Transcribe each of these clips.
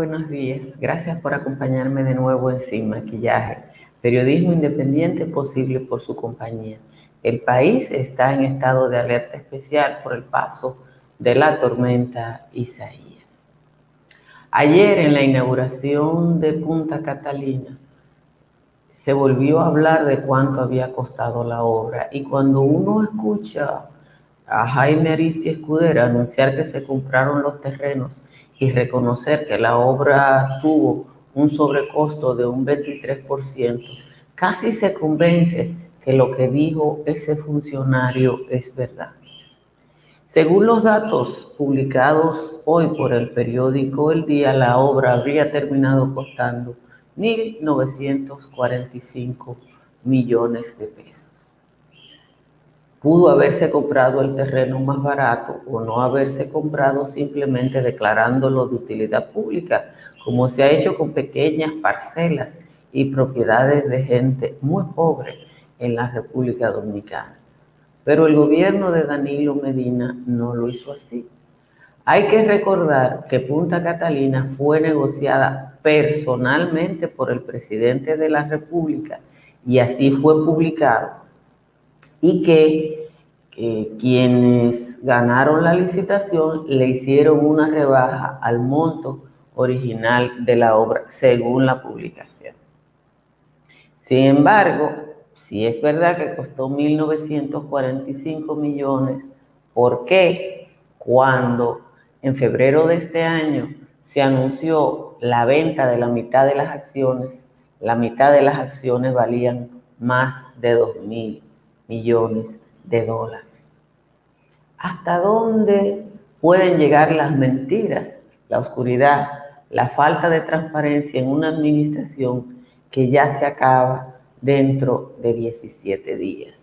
Buenos días, gracias por acompañarme de nuevo en Sin Maquillaje, periodismo independiente posible por su compañía. El país está en estado de alerta especial por el paso de la tormenta Isaías. Ayer en la inauguración de Punta Catalina se volvió a hablar de cuánto había costado la obra y cuando uno escucha a Jaime Aristi Escudera anunciar que se compraron los terrenos y reconocer que la obra tuvo un sobrecosto de un 23%, casi se convence que lo que dijo ese funcionario es verdad. Según los datos publicados hoy por el periódico El Día, la obra habría terminado costando 1.945 millones de pesos. Pudo haberse comprado el terreno más barato o no haberse comprado simplemente declarándolo de utilidad pública, como se ha hecho con pequeñas parcelas y propiedades de gente muy pobre en la República Dominicana. Pero el gobierno de Danilo Medina no lo hizo así. Hay que recordar que Punta Catalina fue negociada personalmente por el presidente de la República y así fue publicado. Y que quienes ganaron la licitación le hicieron una rebaja al monto original de la obra según la publicación. Sin embargo, si es verdad que costó 1.945 millones, ¿por qué cuando en febrero de este año se anunció la venta de la mitad de las acciones, la mitad de las acciones valían más de 2 mil millones de dólares. ¿Hasta dónde pueden llegar las mentiras, la oscuridad, la falta de transparencia en una administración que ya se acaba dentro de 17 días?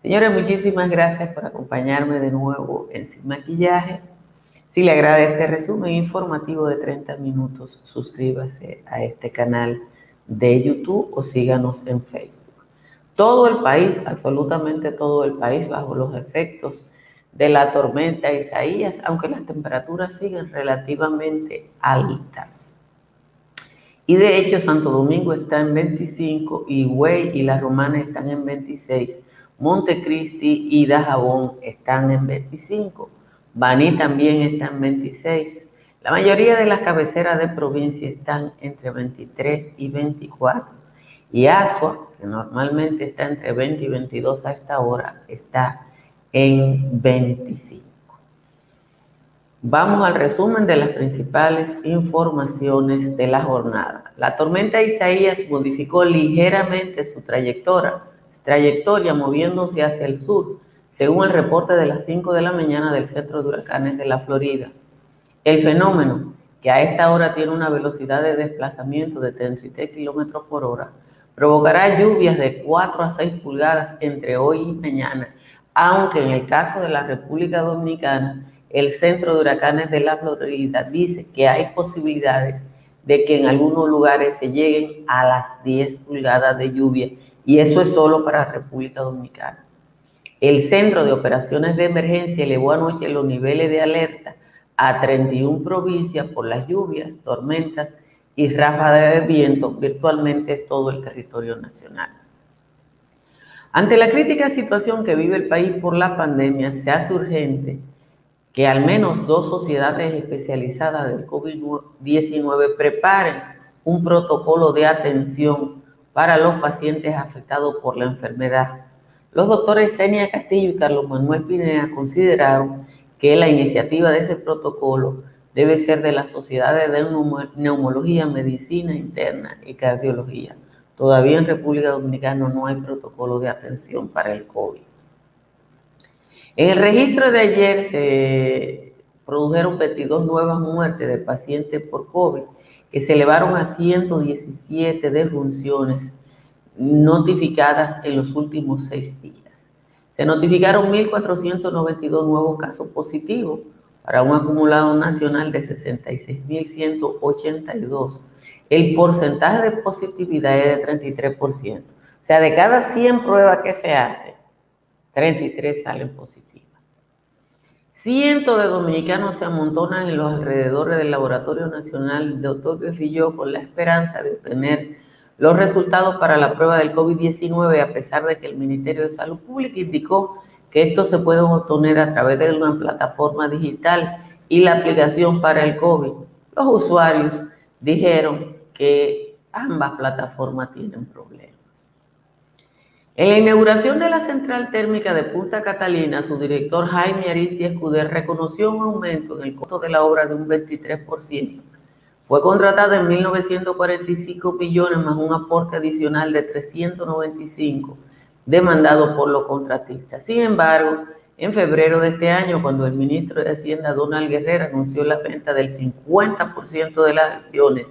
Señores, muchísimas gracias por acompañarme de nuevo en Sin Maquillaje. Si le agrada este resumen informativo de 30 minutos, suscríbase a este canal de YouTube o síganos en Facebook. Todo el país, absolutamente todo el país, bajo los efectos de la tormenta Isaías, aunque las temperaturas siguen relativamente altas. Y de hecho, Santo Domingo está en 25, Higüey y La Romana están en 26, Montecristi y Dajabón están en 25. Baní también está en 26. La mayoría de las cabeceras de provincia están entre 23 y 24. Y Asua, normalmente está entre 20 y 22 a esta hora, está en 25. Vamos al resumen de las principales informaciones de la jornada. La tormenta Isaías modificó ligeramente su trayectoria, trayectoria moviéndose hacia el sur según el reporte de las 5 de la mañana del Centro de Huracanes de la Florida. El fenómeno, que a esta hora tiene una velocidad de desplazamiento de 33 kilómetros por hora, provocará lluvias de 4 a 6 pulgadas entre hoy y mañana, aunque en el caso de la República Dominicana, el Centro de Huracanes de la Florida dice que hay posibilidades de que en algunos lugares se lleguen a las 10 pulgadas de lluvia, y eso es solo para República Dominicana. El Centro de Operaciones de Emergencia elevó anoche los niveles de alerta a 31 provincias por las lluvias, tormentas y ráfagas de viento, virtualmente todo el territorio nacional. Ante la crítica situación que vive el país por la pandemia, se hace urgente que al menos dos sociedades especializadas del COVID-19 preparen un protocolo de atención para los pacientes afectados por la enfermedad los doctores Senia Castillo y Carlos Manuel Pineda consideraron que la iniciativa de ese protocolo debe ser de las sociedades de neumología, medicina interna y cardiología. Todavía en República Dominicana no hay protocolo de atención para el COVID. En el registro de ayer se produjeron 22 nuevas muertes de pacientes por COVID, que se elevaron a 117 defunciones notificadas en los últimos seis días. Se notificaron 1.492 nuevos casos positivos para un acumulado nacional de 66.182. El porcentaje de positividad es de 33%. O sea, de cada 100 pruebas que se hacen, 33 salen positivas. Cientos de dominicanos se amontonan en los alrededores del Laboratorio Nacional de Doctor Trujillo con la esperanza de obtener los resultados para la prueba del COVID-19, a pesar de que el Ministerio de Salud Pública indicó que esto se puede obtener a través de una plataforma digital y la aplicación para el COVID. Los usuarios dijeron que ambas plataformas tienen problemas. En la inauguración de la central térmica de Punta Catalina, su director Jaime Aristi Escuder reconoció un aumento en el costo de la obra de un 23%. Fue contratada en 1945 millones más un aporte adicional de 395 demandado por los contratistas. Sin embargo, en febrero de este año, cuando el ministro de Hacienda Donald Guerrero anunció la venta del 50% de las acciones,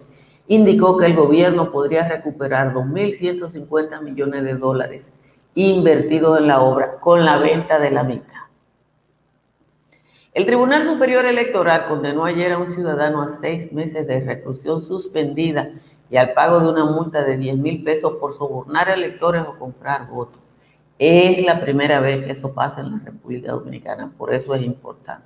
indicó que el gobierno podría recuperar 2.150 millones de dólares invertidos en la obra con la venta de la mitad. El Tribunal Superior Electoral condenó ayer a un ciudadano a seis meses de reclusión suspendida y al pago de una multa de 10 mil pesos por sobornar a electores o comprar votos. Es la primera vez que eso pasa en la República Dominicana, por eso es importante.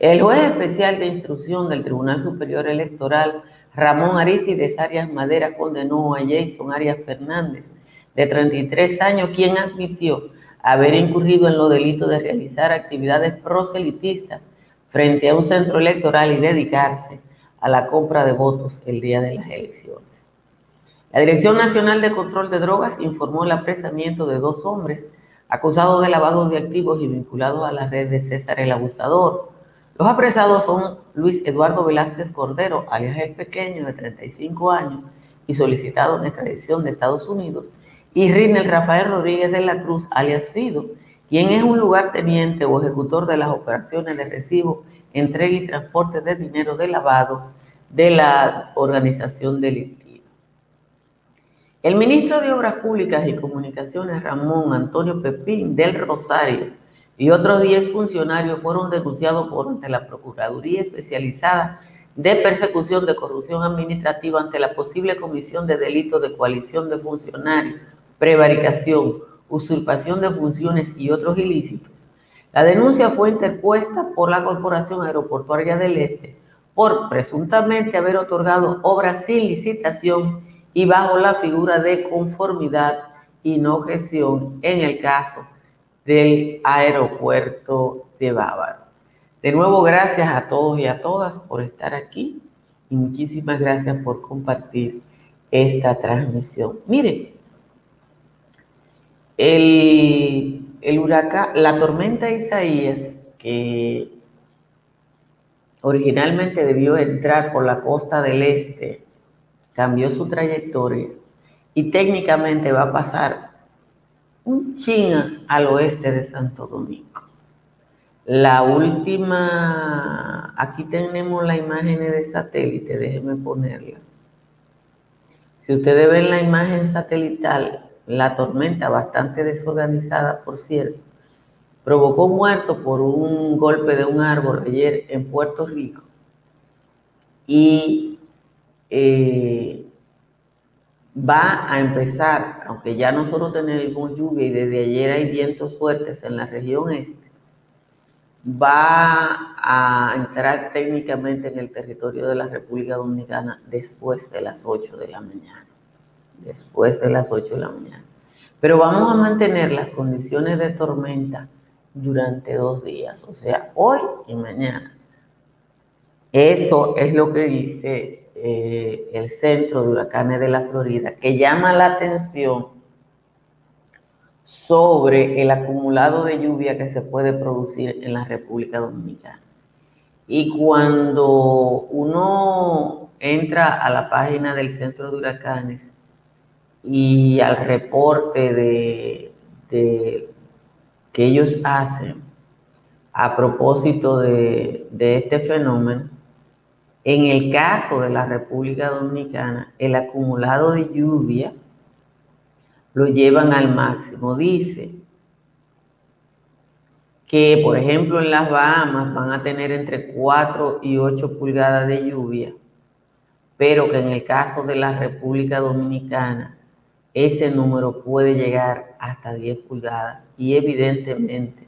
El juez especial de instrucción del Tribunal Superior Electoral, Ramón Aristides Arias Madera, condenó a Jason Arias Fernández, de 33 años, quien admitió haber incurrido en los delitos de realizar actividades proselitistas frente a un centro electoral y dedicarse a la compra de votos el día de las elecciones. La Dirección Nacional de Control de Drogas informó el apresamiento de dos hombres acusados de lavado de activos y vinculados a la red de César el Abusador. Los apresados son Luis Eduardo Velázquez Cordero, alias El Pequeño, de 35 años, y solicitado en extradición de Estados Unidos, y Rinel Rafael Rodríguez de la Cruz, alias Fido, quien es un lugarteniente o ejecutor de las operaciones de recibo, entrega y transporte de dinero de lavado de la organización delictiva. El ministro de Obras Públicas y Comunicaciones, Ramón Antonio Pepín del Rosario, y otros 10 funcionarios fueron denunciados por ante la Procuraduría Especializada de Persecución de Corrupción Administrativa ante la posible comisión de delitos de coalición de funcionarios, prevaricación, usurpación de funciones y otros ilícitos. La denuncia fue interpuesta por la Corporación Aeroportuaria del Este por presuntamente haber otorgado obras sin licitación y bajo la figura de conformidad y no gestión en el caso del aeropuerto de Bávaro. De nuevo, gracias a todos y a todas por estar aquí y muchísimas gracias por compartir esta transmisión. Miren, el, el huracán, la tormenta Isaías, que originalmente debió entrar por la costa del este cambió su trayectoria y técnicamente va a pasar un chin al oeste de Santo Domingo. La última, aquí tenemos la imagen de satélite, déjenme ponerla. Si ustedes ven la imagen satelital, la tormenta bastante desorganizada, por cierto, provocó muertos por un golpe de un árbol ayer en Puerto Rico y eh, va a empezar, aunque ya nosotros tenemos lluvia y desde ayer hay vientos fuertes en la región este, va a entrar técnicamente en el territorio de la República Dominicana después de las 8 de la mañana. Después de las 8 de la mañana. Pero vamos a mantener las condiciones de tormenta durante dos días, o sea, hoy y mañana. Eso es lo que dice eh, el centro de huracanes de la Florida, que llama la atención sobre el acumulado de lluvia que se puede producir en la República Dominicana. Y cuando uno entra a la página del centro de huracanes y al reporte de, que ellos hacen a propósito de este fenómeno, en el caso de la República Dominicana, el acumulado de lluvia lo llevan al máximo. Dice que, por ejemplo, en las Bahamas van a tener entre 4 y 8 pulgadas de lluvia, pero que en el caso de la República Dominicana ese número puede llegar hasta 10 pulgadas y evidentemente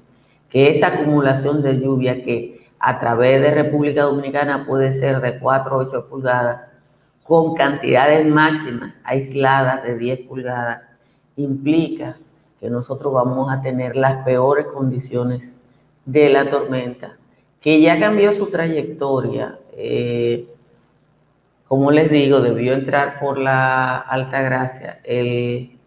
que esa acumulación de lluvia que a través de República Dominicana puede ser de 4 o 8 pulgadas, con cantidades máximas aisladas de 10 pulgadas, implica que nosotros vamos a tener las peores condiciones de la tormenta, que ya cambió su trayectoria. Eh, como les digo, debió entrar por la Alta Gracia. El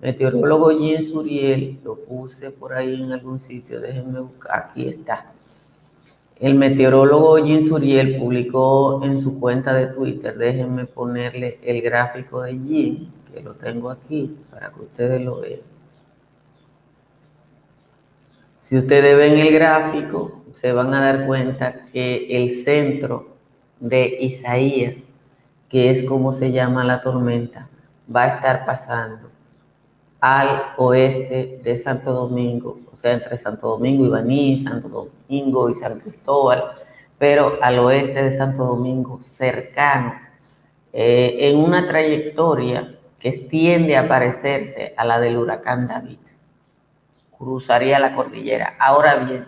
meteorólogo Jean Suriel, lo puse por ahí en algún sitio, déjenme buscar, aquí está. El meteorólogo Jean Suriel publicó en su cuenta de Twitter, déjenme ponerle el gráfico de Jean, que lo tengo aquí para que ustedes lo vean. Si ustedes ven el gráfico, se van a dar cuenta que el centro de Isaías, que es como se llama la tormenta, va a estar pasando al oeste de Santo Domingo, o sea, entre Santo Domingo y Baní, Santo Domingo y San Cristóbal, pero al oeste de Santo Domingo, cercano, eh, en una trayectoria que tiende a parecerse a la del huracán David cruzaría la cordillera. Ahora bien,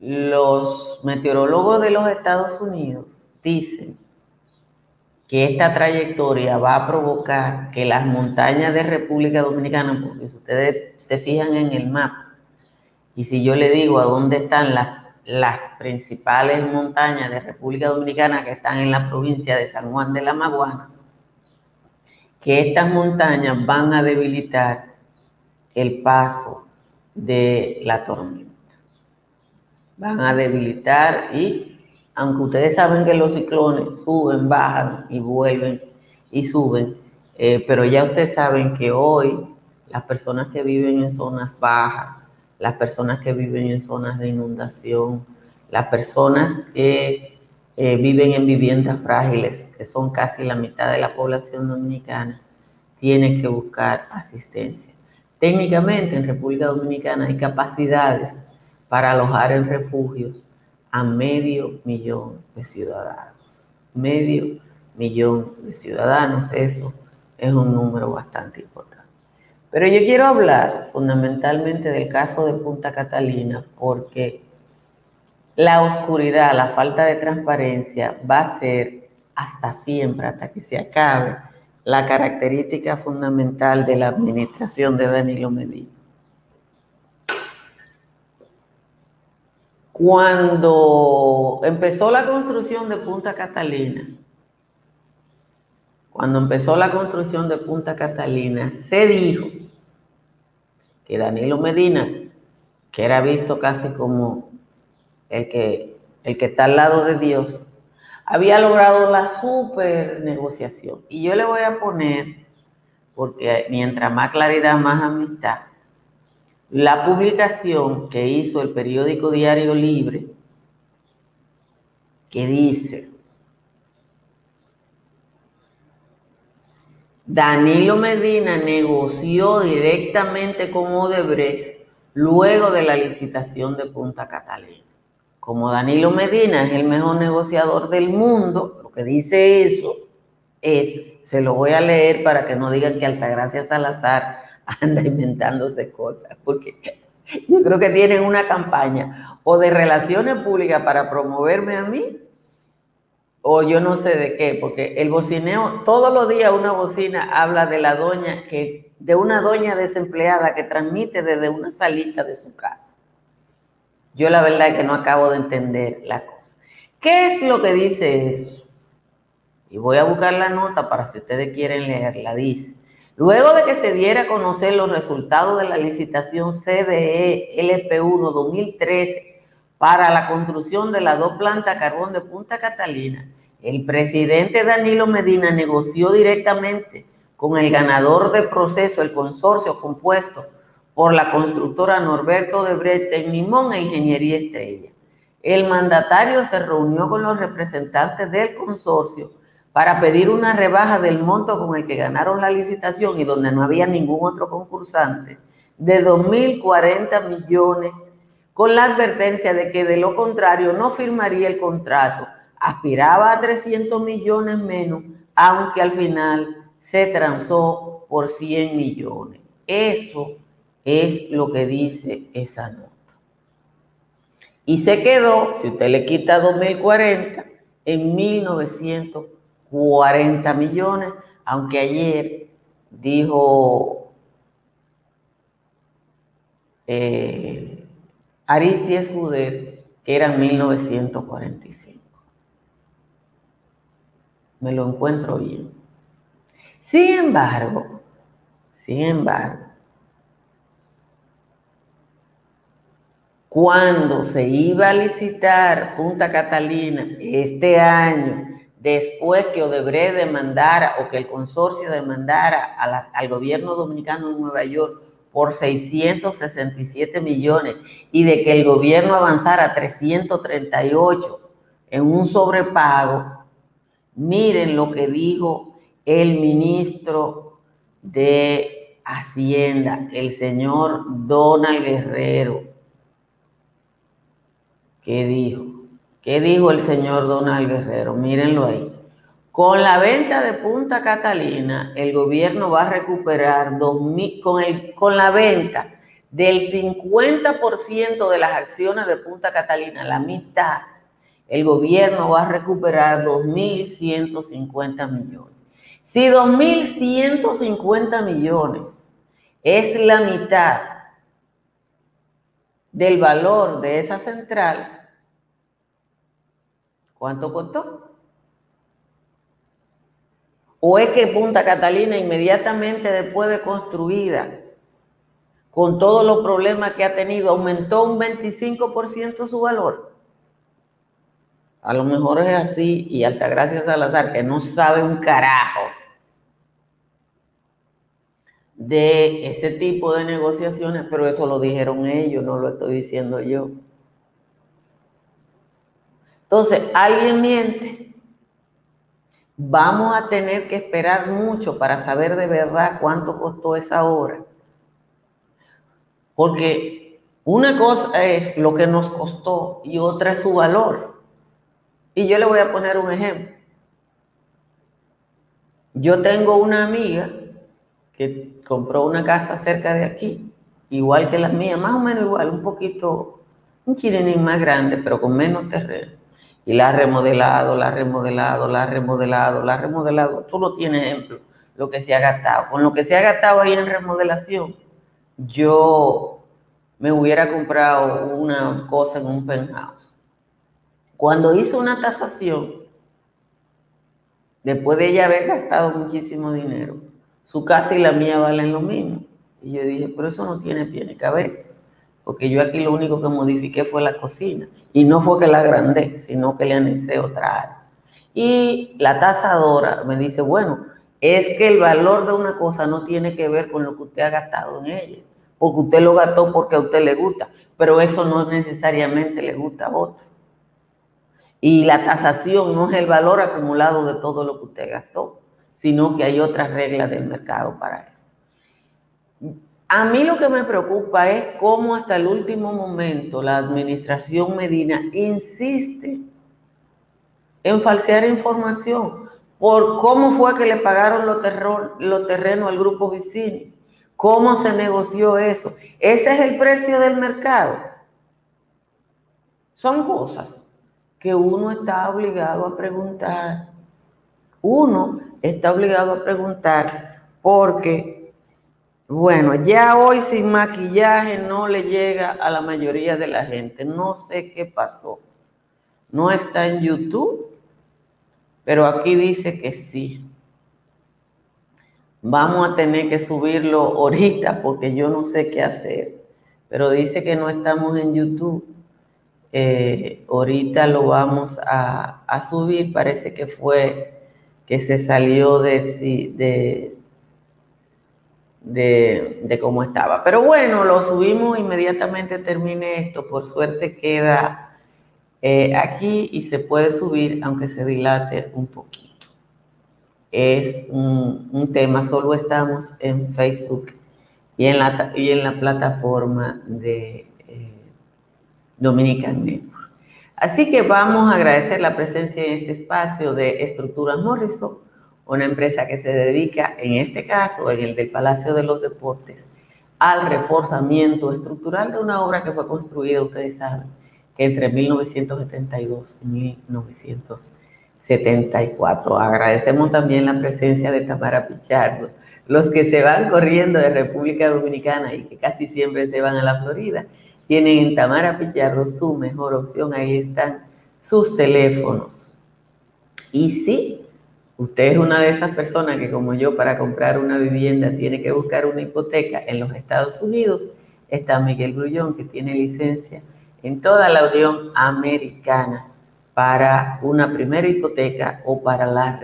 los meteorólogos de los Estados Unidos dicen que esta trayectoria va a provocar que las montañas de República Dominicana, porque si ustedes se fijan en el mapa, y si yo le digo a dónde están las, las principales montañas de República Dominicana que están en la provincia de San Juan de la Maguana, que estas montañas van a debilitar el paso de la tormenta. Van a debilitar y, aunque ustedes saben que los ciclones suben, bajan y vuelven y suben, eh, pero ya ustedes saben que hoy las personas que viven en zonas bajas, las personas que viven en zonas de inundación, las personas que eh, viven en viviendas frágiles, que son casi la mitad de la población dominicana, tienen que buscar asistencia. Técnicamente en República Dominicana hay capacidades para alojar en refugios a medio millón de ciudadanos. Medio millón de ciudadanos, eso es un número bastante importante. Pero yo quiero hablar fundamentalmente del caso de Punta Catalina porque la oscuridad, la falta de transparencia va a ser hasta siempre, hasta que se acabe la característica fundamental de la administración de Danilo Medina. Cuando empezó la construcción de Punta Catalina, cuando empezó la construcción de Punta Catalina, se dijo que Danilo Medina, que era visto casi como el que, el que está al lado de Dios, había logrado la super negociación. Y yo le voy a poner, porque mientras más claridad, más amistad, la publicación que hizo el periódico Diario Libre, que dice, Danilo Medina negoció directamente con Odebrecht luego de la licitación de Punta Catalina. Como Danilo Medina es el mejor negociador del mundo, lo que dice eso es, se lo voy a leer para que no digan que Altagracia Salazar anda inventándose cosas, porque yo creo que tienen una campaña o de relaciones públicas para promoverme a mí, o yo no sé de qué, porque el bocineo, todos los días una bocina habla de la doña que, de una doña desempleada que transmite desde una salita de su casa. Yo la verdad es que no acabo de entender la cosa. ¿Qué es lo que dice eso? Y voy a buscar la nota para si ustedes quieren leerla. Dice, luego de que se diera a conocer los resultados de la licitación CDE LP1 2013 para la construcción de las dos plantas carbón de Punta Catalina, el presidente Danilo Medina negoció directamente con el ganador del proceso, el consorcio compuesto por la constructora Norberto de Brecht Tecnimón e Ingeniería Estrella. El mandatario se reunió con los representantes del consorcio para pedir una rebaja del monto con el que ganaron la licitación y donde no había ningún otro concursante de 2.040 millones con la advertencia de que de lo contrario no firmaría el contrato. Aspiraba a 300 millones menos, aunque al final se transó por 100 millones. Eso es lo que dice esa nota. Y se quedó, si usted le quita 2040, en 1940 millones, aunque ayer dijo eh, Aristides Juder que eran 1945. Me lo encuentro bien. Sin embargo, sin embargo, cuando se iba a licitar Punta Catalina este año, después que Odebrecht demandara o que el consorcio demandara al gobierno dominicano en Nueva York por 667 millones y de que el gobierno avanzara a 338 en un sobrepago, miren lo que dijo el ministro de Hacienda, el señor Donald Guerrero ¿Qué dijo? ¿Qué dijo el señor Donald Guerrero? Mírenlo ahí. Con la venta de Punta Catalina, el gobierno va a recuperar con, el, con la venta del 50% de las acciones de Punta Catalina, la mitad, el gobierno va a recuperar 2.150 millones. Si 2.150 millones es la mitad del valor de esa central, ¿Cuánto costó? ¿O es que Punta Catalina inmediatamente después de construida, con todos los problemas que ha tenido, aumentó un 25% su valor? A lo mejor es así y Altagracia Salazar, que no sabe un carajo de ese tipo de negociaciones, pero eso lo dijeron ellos, no lo estoy diciendo yo. Entonces, alguien miente. Vamos a tener que esperar mucho para saber de verdad cuánto costó esa obra. Porque una cosa es lo que nos costó y otra es su valor. Y yo le voy a poner un ejemplo. Yo tengo una amiga que compró una casa cerca de aquí, igual que la mía, más o menos igual, un poquito, un chilenín más grande, pero con menos terreno. Y la ha remodelado, la ha remodelado, la ha remodelado, la ha remodelado. Tú no tienes ejemplo, lo que se ha gastado. Con lo que se ha gastado ahí en remodelación, yo me hubiera comprado una cosa en un penthouse. Cuando hizo una tasación, después de ella haber gastado muchísimo dinero, su casa y la mía valen lo mismo. Y yo dije, pero eso no tiene pie ni cabeza porque yo aquí lo único que modifiqué fue la cocina. Y no fue que la agrandé, sino que le anexé otra área. Y la tasadora me dice, bueno, es que el valor de una cosa no tiene que ver con lo que usted ha gastado en ella, porque usted lo gastó porque a usted le gusta, pero eso no necesariamente le gusta a otro. Y la tasación no es el valor acumulado de todo lo que usted gastó, sino que hay otras reglas del mercado para eso. A mí lo que me preocupa es cómo hasta el último momento la administración Medina insiste en falsear información por cómo fue que le pagaron los, terrenos al grupo Vicini, cómo se negoció eso. Ese es el precio del mercado. Son cosas que uno está obligado a preguntar. Uno está obligado a preguntar porque bueno, ya hoy sin maquillaje no le llega a la mayoría de la gente. No sé qué pasó. No está en YouTube, pero aquí dice que sí. Vamos a tener que subirlo ahorita porque yo no sé qué hacer. Pero dice que no estamos en YouTube. Eh, ahorita lo vamos a, subir. Parece que fue que se salió de de, cómo estaba. Pero bueno, lo subimos inmediatamente termine esto. Por suerte queda eh, aquí y se puede subir aunque se dilate un poquito. Es un, tema, solo estamos en Facebook y en la, y en la plataforma de eh, Dominican Network. Así que vamos a agradecer la presencia en este espacio de Estructuras Morrison una empresa que se dedica, en este caso, en el del Palacio de los Deportes, al reforzamiento estructural de una obra que fue construida, ustedes saben, entre 1972 y 1974. Agradecemos también la presencia de Tamara Pichardo. Los que se van corriendo de República Dominicana y que casi siempre se van a la Florida, tienen en Tamara Pichardo su mejor opción. Ahí están sus teléfonos. Y sí, usted es una de esas personas que como yo para comprar una vivienda tiene que buscar una hipoteca en los Estados Unidos, está Miguel Grullón que tiene licencia en toda la Unión Americana para una primera hipoteca o para la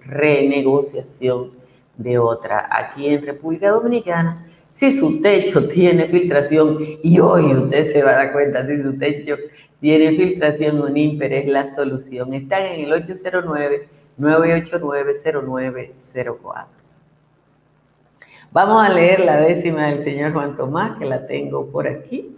renegociación de otra. Aquí en República Dominicana, si su techo tiene filtración, y hoy usted se va a dar cuenta si su techo tiene filtración, un IMPER es la solución. Están en el 809-989-0904. Vamos a leer la décima del señor Juan Tomás, que la tengo por aquí.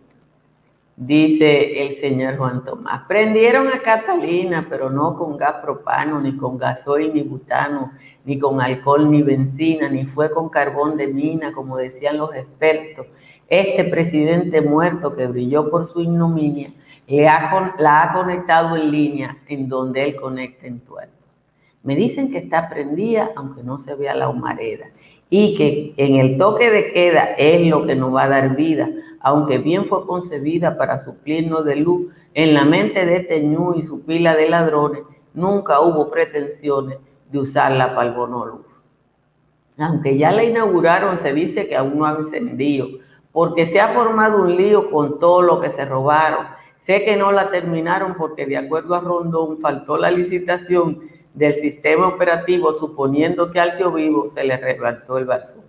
Dice el señor Juan Tomás, prendieron a Catalina, pero no con gas propano, ni con gasoil, ni butano, ni con alcohol, ni benzina, ni fue con carbón de mina, como decían los expertos. Este presidente muerto que brilló por su ignominia, le ha, la ha conectado en línea en donde él conecta en tuertos. Me dicen que está prendida, aunque no se vea la humareda y que en el toque de queda es lo que nos va a dar vida, aunque bien fue concebida para suplirnos de luz, en la mente de Teñú y su pila de ladrones nunca hubo pretensiones de usarla para el bono luz. Aunque ya la inauguraron, se dice que aún no ha encendido, porque se ha formado un lío con todo lo que se robaron. Sé que no la terminaron porque de acuerdo a Rondón faltó la licitación del sistema operativo, suponiendo que al tío vivo se le levantó el vaso.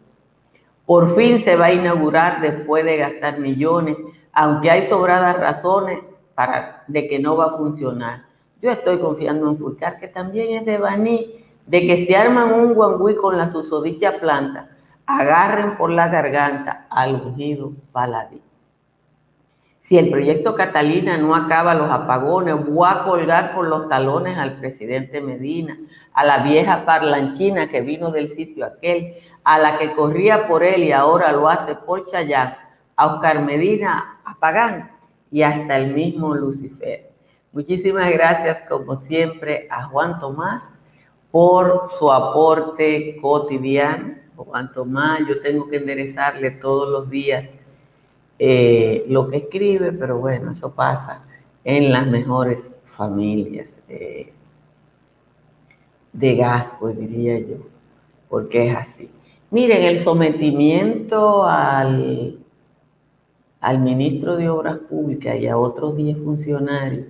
Por fin se va a inaugurar después de gastar millones, aunque hay sobradas razones para, de que no va a funcionar. Yo estoy confiando en Fulcar, que también es de Baní, de que se arman un guangüí con la susodicha planta, agarren por la garganta al ungido paladín. Si el proyecto Catalina no acaba los apagones, voy a colgar por los talones al presidente Medina, a la vieja parlanchina que vino del sitio aquel, a la que corría por él y ahora lo hace por Chayán, a Oscar Medina, a Pagán y hasta el mismo Lucifer. Muchísimas gracias, como siempre, a Juan Tomás por su aporte cotidiano. Juan Tomás, yo tengo que enderezarle todos los días eh, lo que escribe, pero bueno, eso pasa en las mejores familias eh, de gas, pues diría yo, porque es así. Miren, el sometimiento al, al ministro de Obras Públicas y a otros 10 funcionarios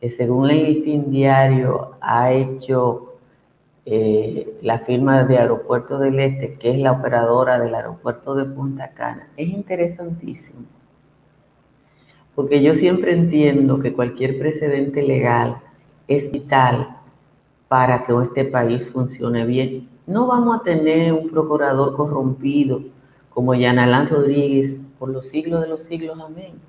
que según el listín diario ha hecho eh, la firma de Aeropuerto del Este, que es la operadora del aeropuerto de Punta Cana, es interesantísimo. Porque yo siempre entiendo que cualquier precedente legal es vital para que este país funcione bien. No vamos a tener un procurador corrompido como Yanalán Rodríguez por los siglos de los siglos. Amén.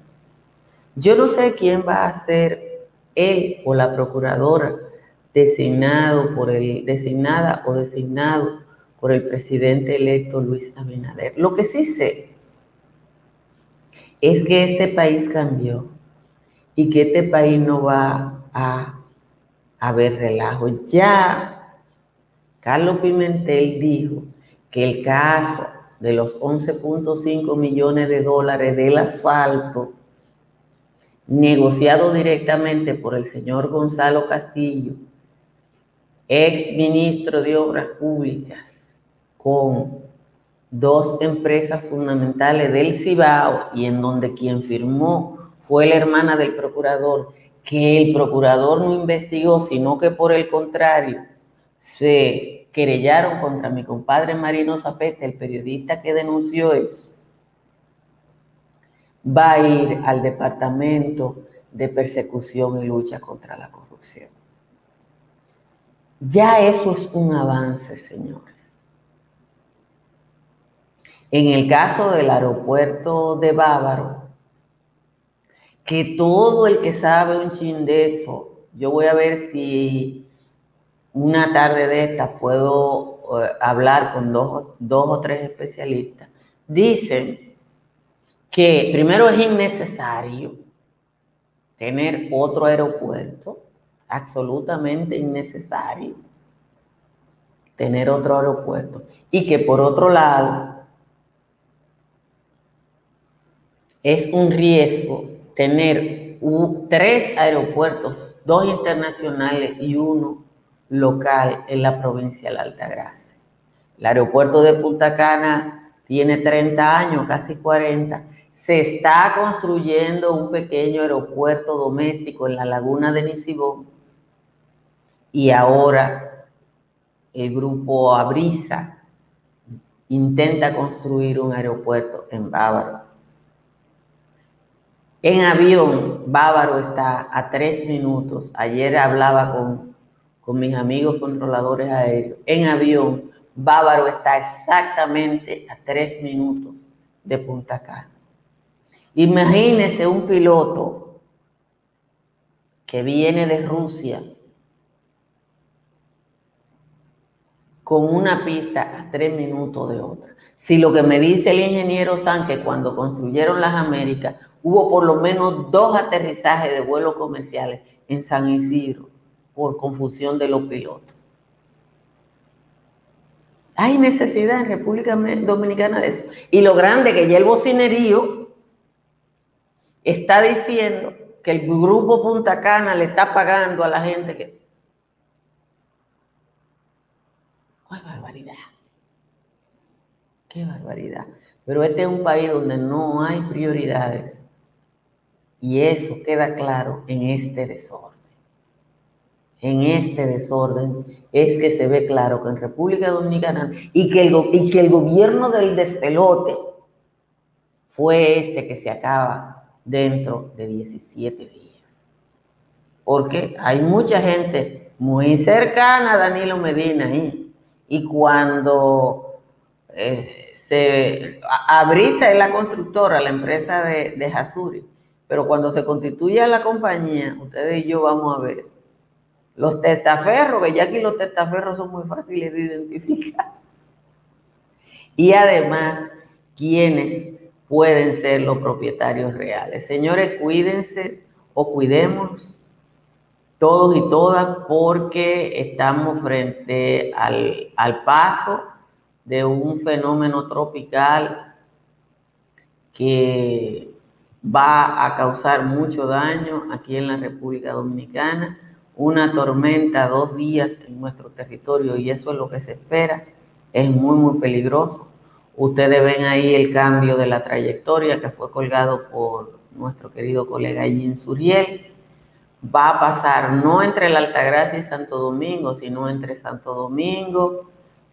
Yo no sé quién va a ser él o la procuradora designado por el, designada o designado por el presidente electo Luis Abinader. Lo que sí sé es que este país cambió y que este país no va a haber relajo. Ya Carlos Pimentel dijo que el caso de los 11.5 millones de dólares del asfalto negociado directamente por el señor Gonzalo Castillo ex ministro de Obras Públicas, con dos empresas fundamentales del Cibao y en donde quien firmó fue la hermana del procurador, que el procurador no investigó, sino que por el contrario se querellaron contra mi compadre Marino Zapete, el periodista que denunció eso, va a ir al Departamento de Persecución y Lucha contra la Corrupción. Ya eso es un avance, señores. En el caso del aeropuerto de Bávaro, que todo el que sabe un chin de eso, yo voy a ver si una tarde de esta puedo eh, hablar con dos, dos o tres especialistas, dicen que primero es innecesario tener otro aeropuerto, absolutamente innecesario tener otro aeropuerto. Y que por otro lado, es un riesgo tener tres aeropuertos, dos internacionales y uno local en la provincia de la Altagracia. El aeropuerto de Punta Cana tiene 30 años, casi 40. Se está construyendo un pequeño aeropuerto doméstico en la laguna de Nisibón y ahora el grupo Abrisa intenta construir un aeropuerto en Bávaro. En avión, Bávaro está a tres minutos. Ayer hablaba con, con mis amigos controladores aéreos. En avión, Bávaro está exactamente a tres minutos de Punta Cana. Imagínese un piloto que viene de Rusia con una pista a tres minutos de otra. Si lo que me dice el ingeniero Sánchez cuando construyeron las Américas, hubo por lo menos dos aterrizajes de vuelos comerciales en San Isidro por confusión de los pilotos. Hay necesidad en República Dominicana de eso. Y lo grande que ya el bocinerío está diciendo que el grupo Punta Cana le está pagando a la gente que ¡Qué barbaridad! ¡Qué barbaridad! Pero este es un país donde no hay prioridades. Y eso queda claro en este desorden. En este desorden es que se ve claro que en República Dominicana y que el, y que el gobierno del despelote fue este que se acaba dentro de 17 días. Porque hay mucha gente muy cercana a Danilo Medina ahí y cuando eh, se Abrisa es la constructora, la empresa de, de pero cuando se constituye la compañía, ustedes y yo vamos a ver los testaferros, que ya aquí los testaferros son muy fáciles de identificar. Y además, quiénes pueden ser los propietarios reales. Señores, cuídense o cuidemos todos y todas porque estamos frente al, paso de un fenómeno tropical que va a causar mucho daño aquí en la República Dominicana, una tormenta dos días en nuestro territorio y eso es lo que se espera, es muy muy peligroso. Ustedes ven ahí el cambio de la trayectoria que fue colgado por nuestro querido colega Jim Suriel va a pasar no entre la Altagracia y Santo Domingo, sino entre Santo Domingo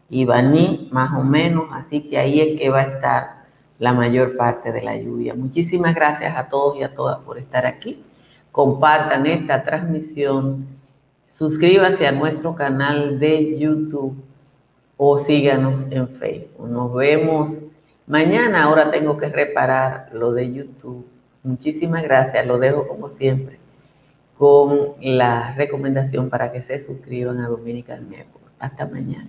y Baní, más o menos. Así que ahí es que va a estar la mayor parte de la lluvia. Muchísimas gracias a todos y a todas por estar aquí. Compartan esta transmisión. Suscríbase a nuestro canal de YouTube o síganos en Facebook. Nos vemos mañana. Ahora tengo que reparar lo de YouTube. Muchísimas gracias. Lo dejo como siempre con la recomendación para que se suscriban a Dominican Network. Hasta mañana.